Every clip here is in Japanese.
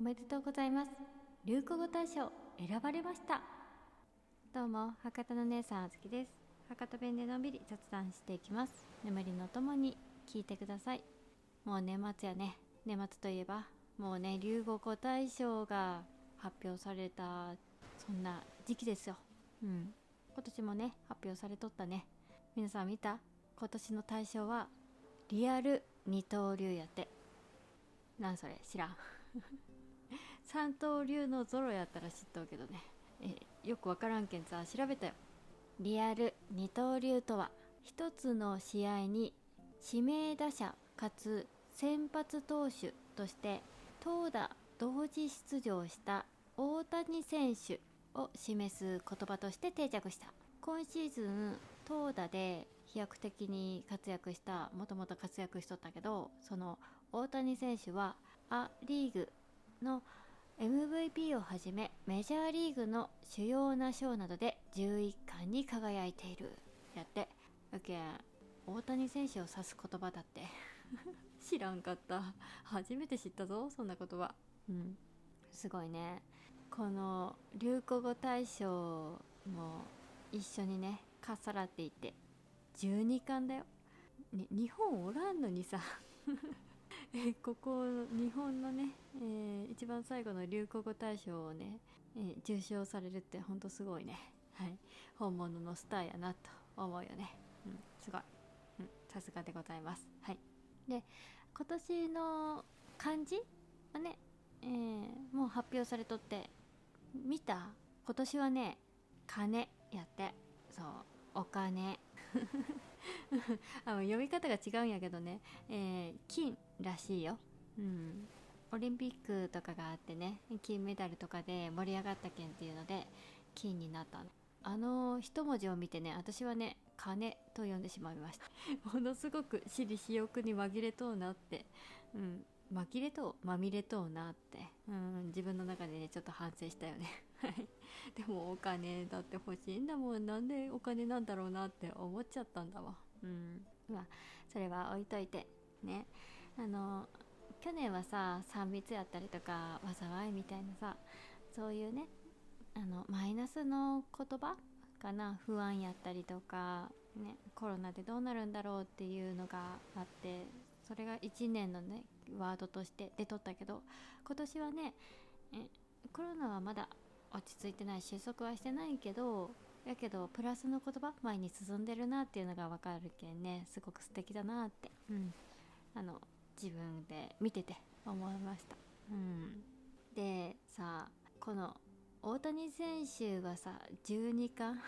おめでとうございます。流行語大賞選ばれました。どうも博多の姉さんあずきです。博多弁でのんびり雑談していきます。眠りのともに聞いてください。もう年末やね。年末といえばもうね流行語大賞が発表されたそんな時期ですよ。うん。今年もね発表されとったね。皆さん見た？今年の大賞はリアル二刀流やって。なんそれ知らん。三刀流のゾロやったら知っとうけどね。えよくわからんけんさ調べたよ。リアル二刀流とは一つの試合に指名打者かつ先発投手として投打同時出場した大谷選手を示す言葉として定着した。今シーズン投打で飛躍的に活躍したもともと活躍しとったけどその大谷選手はア・リーグの MVP をはじめメジャーリーグの主要な賞などで11冠に輝いている。やってだけ大谷選手を指す言葉だって。知らんかった。初めて知ったぞそんな言葉。うん。すごいね。この流行語大賞も一緒にねかっさらっていって。12冠だよ、ね、日本おらんのにさえ ここ日本のね、えー、一番最後の流行語大賞をね、えー、受賞されるってほんとすごいね。はい。本物のスターやなと思うよね。うん。すごい。さすがでございます。はい。で今年の漢字はね、えー、もう発表されとって見た？今年はね金やって。そう。お金。あの読み方が違うんやけどね、えー、金。らしいよ、うん、オリンピックとかがあってね金メダルとかで盛り上がった件っていうので金になったあの一文字を見てね私はね金と呼んでしまいました。ものすごく私利私欲に紛れとうなって、うん、紛れとうまみれとうなって、うん、自分の中でねちょっと反省したよね。でもお金だって欲しいんだもん。なんでお金なんだろうなって思っちゃったんだわ。うん。まあそれは置いといてねあの去年はさ3密やったりとか災いみたいなさそういうねあのマイナスの言葉かな不安やったりとか、ね、コロナでどうなるんだろうっていうのがあってそれが1年のねワードとして出とったけど今年はねコロナはまだ落ち着いてない収束はしてないけどやけどプラスの言葉前に進んでるなっていうのが分かるけんねすごく素敵だなって、うん、あの自分で見てて思いました。うん、でさこの大谷選手がさ12冠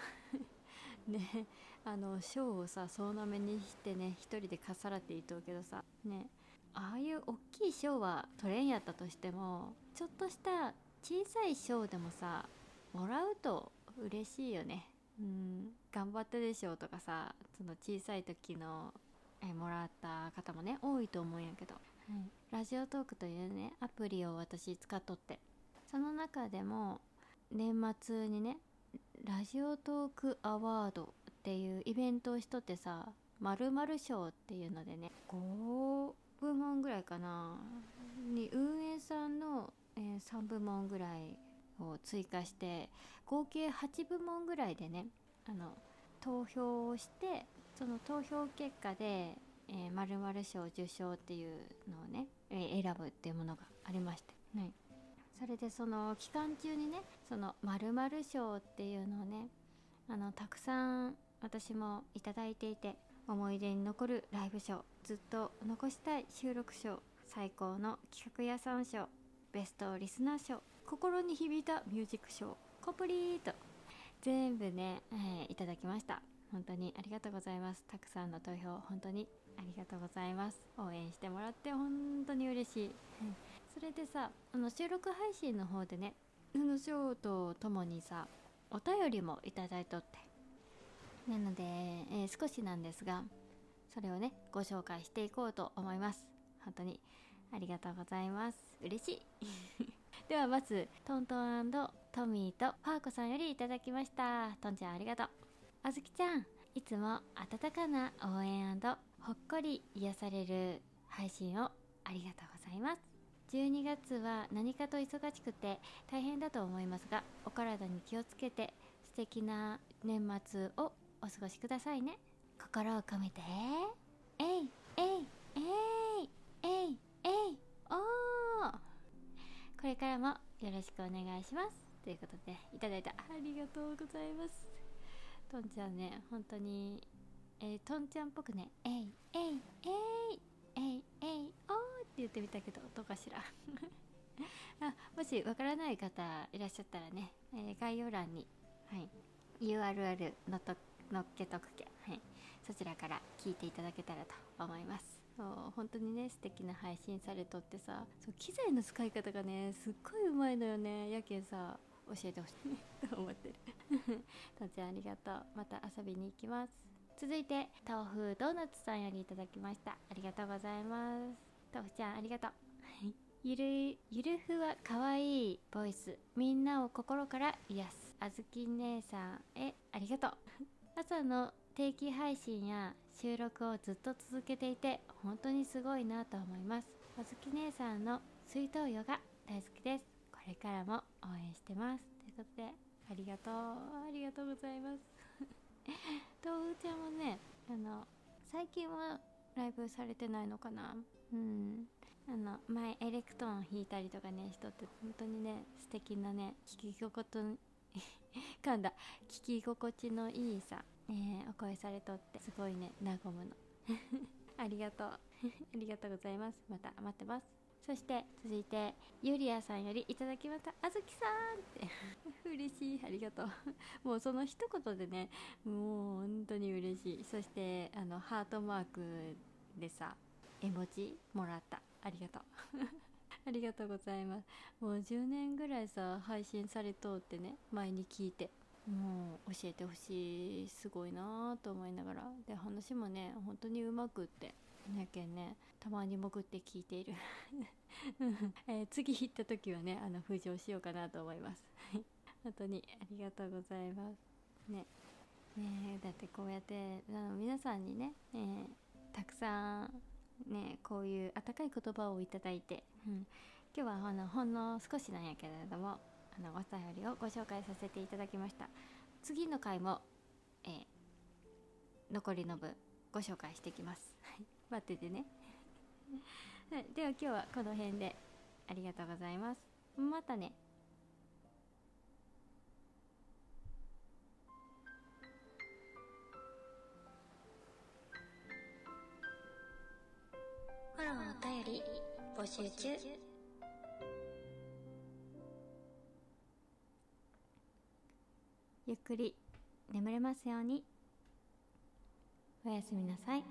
ねあの賞をさ総なめにしてね一人でかっさらっていとうけどさねああいう大きい賞は取れんやったとしてもちょっとした小さい賞でもさもらうと嬉しいよね。うん。頑張ったでしょうとかさその小さい時のえもらった方もね多いと思うんやけど、はい、ラジオトークというねアプリを私使っとって。その中でも年末にねラジオトークアワードっていうイベントをしとってさ〇〇賞っていうのでね5部門ぐらいかなに運営さんの、えー、3部門ぐらいを追加して合計8部門ぐらいでねあの投票をしてその投票結果でえー、〇〇賞受賞っていうのをね、えー、選ぶっていうものがありまして、はい、それでその期間中にねその〇〇賞っていうのをねあのたくさん私もいただいていて思い出に残るライブ賞ずっと残したい収録賞最高の企画屋さん賞ベストリスナー賞心に響いたミュージック賞コプリート全部ね、えー、いただきました本当にありがとうございます。たくさんの投票本当にありがとうございます。応援してもらって本当に嬉しい、それでさあの収録配信の方でね宇野翔とともにさお便りもいただいとって。なので、えー、少しなんですがそれをねご紹介していこうと思います。本当にありがとうございます。嬉しい。ではまずトントントミーとパーコさんよりいただきました。トンちゃんありがとうあずきちゃんいつも温かな応援ほっこり癒される配信をありがとうございます。12月は何かと忙しくて大変だと思いますがお体に気をつけて素敵な年末をお過ごしくださいね。心を込めて。えいえいえいえいえいおー。これからもよろしくお願いします。ということでいただいたありがとうございます。とんちゃんね本当にえー、とんちゃんっぽくね「えいえいえいえいえいおー」って言ってみたけどどうかしら。あもしわからない方いらっしゃったらね、えー、概要欄に、はい、URL のと乗っけとくけ、はい、そちらから聞いていただけたらと思います。そう本当にね素敵な配信されとってさそう機材の使い方がねすっごいうまいのよねやけんさ。教えてほしい。と 思ってる。とちゃんありがとう。また遊びに行きます。続いて豆腐ドーナツさんよりいただきました。ありがとうございます。豆腐ちゃんありがとう。ゆるゆるふわかわいいボイス。みんなを心から癒す。あずき姉さんへありがとう。朝の定期配信や収録をずっと続けていて本当にすごいなと思います。あずき姉さんの水筒ヨガ大好きです。これからも応援してます。ということでありがとう。ありがとうございます。豆腐ちゃんもねあの最近はライブされてないのかな？うん。あの前エレクトーン弾いたりとかね人って本当にね素敵なね聞き心地 噛んだ。聞き心地のいいさ、えー、お声されとってすごいね和むの。ありがとう。ありがとうございます。また待ってます。そして続いてゆりやさんよりいただきましたあずきさんって。嬉しいありがとう。もうその一言でねもう本当に嬉しい。そしてあのハートマークでさ絵文字もらった。ありがとう。ありがとうございます。もう10年ぐらいさ配信されとってね前に聞いてもう教えてほしい。すごいなと思いながら。で話もね本当にうまくって。やけんねたまに潜って聞いている。えー、次行った時はねあの浮上しようかなと思います。本当にありがとうございます。ね。ねだってこうやってあの皆さんにね、えー、たくさんねこういう温かい言葉をいただいて、うん、今日はあのほんの少しなんやけれどもあのお便りをご紹介させていただきました。次の回も、えー、残りの分ご紹介していきます。待っててね。では今日はこの辺でありがとうございます。またね。フォローお便り募集中。ゆっくり眠れますように。おやすみなさい。